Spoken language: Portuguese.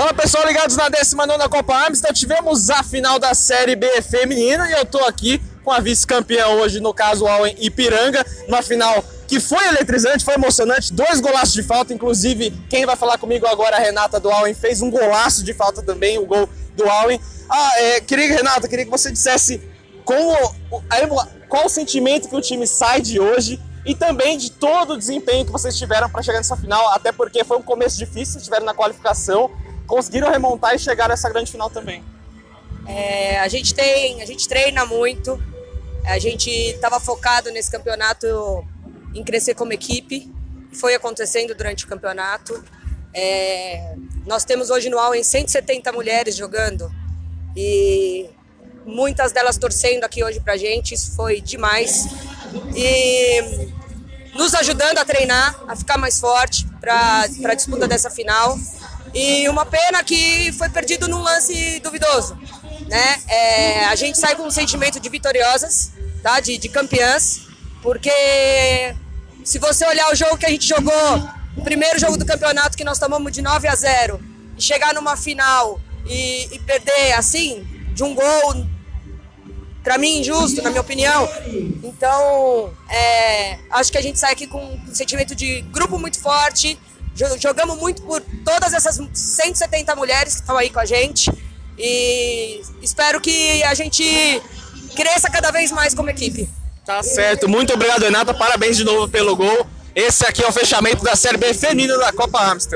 Fala pessoal, ligados na 19 Copa Amsterdã, tivemos a final da Série B feminina e eu tô aqui com a vice-campeã hoje, no caso, o em Ipiranga, uma final que foi eletrizante, foi emocionante, dois golaços de falta, inclusive quem vai falar comigo agora, a Renata do Allen, fez um golaço de falta também, o gol do Allen. Ah, é, queria, Renata, queria que você dissesse como, qual o sentimento que o time sai de hoje e também de todo o desempenho que vocês tiveram para chegar nessa final, até porque foi um começo difícil, estiveram na qualificação, conseguiram remontar e chegar nessa grande final também. É, a gente tem, a gente treina muito, a gente estava focado nesse campeonato em crescer como equipe, foi acontecendo durante o campeonato. É, nós temos hoje no Allen 170 mulheres jogando e muitas delas torcendo aqui hoje pra gente, isso foi demais. E nos ajudando a treinar, a ficar mais forte para a disputa dessa final. E uma pena que foi perdido num lance duvidoso. Né? É, a gente sai com um sentimento de vitoriosas, tá? de, de campeãs, porque se você olhar o jogo que a gente jogou, o primeiro jogo do campeonato que nós tomamos de 9 a 0, e chegar numa final e, e perder assim, de um gol para mim injusto, na minha opinião. Então, é, acho que a gente sai aqui com um sentimento de grupo muito forte. Jogamos muito por todas essas 170 mulheres que estão aí com a gente. E espero que a gente cresça cada vez mais como equipe. Tá certo. Muito obrigado, Renata. Parabéns de novo pelo gol. Esse aqui é o fechamento da Série B feminina da Copa Amstel.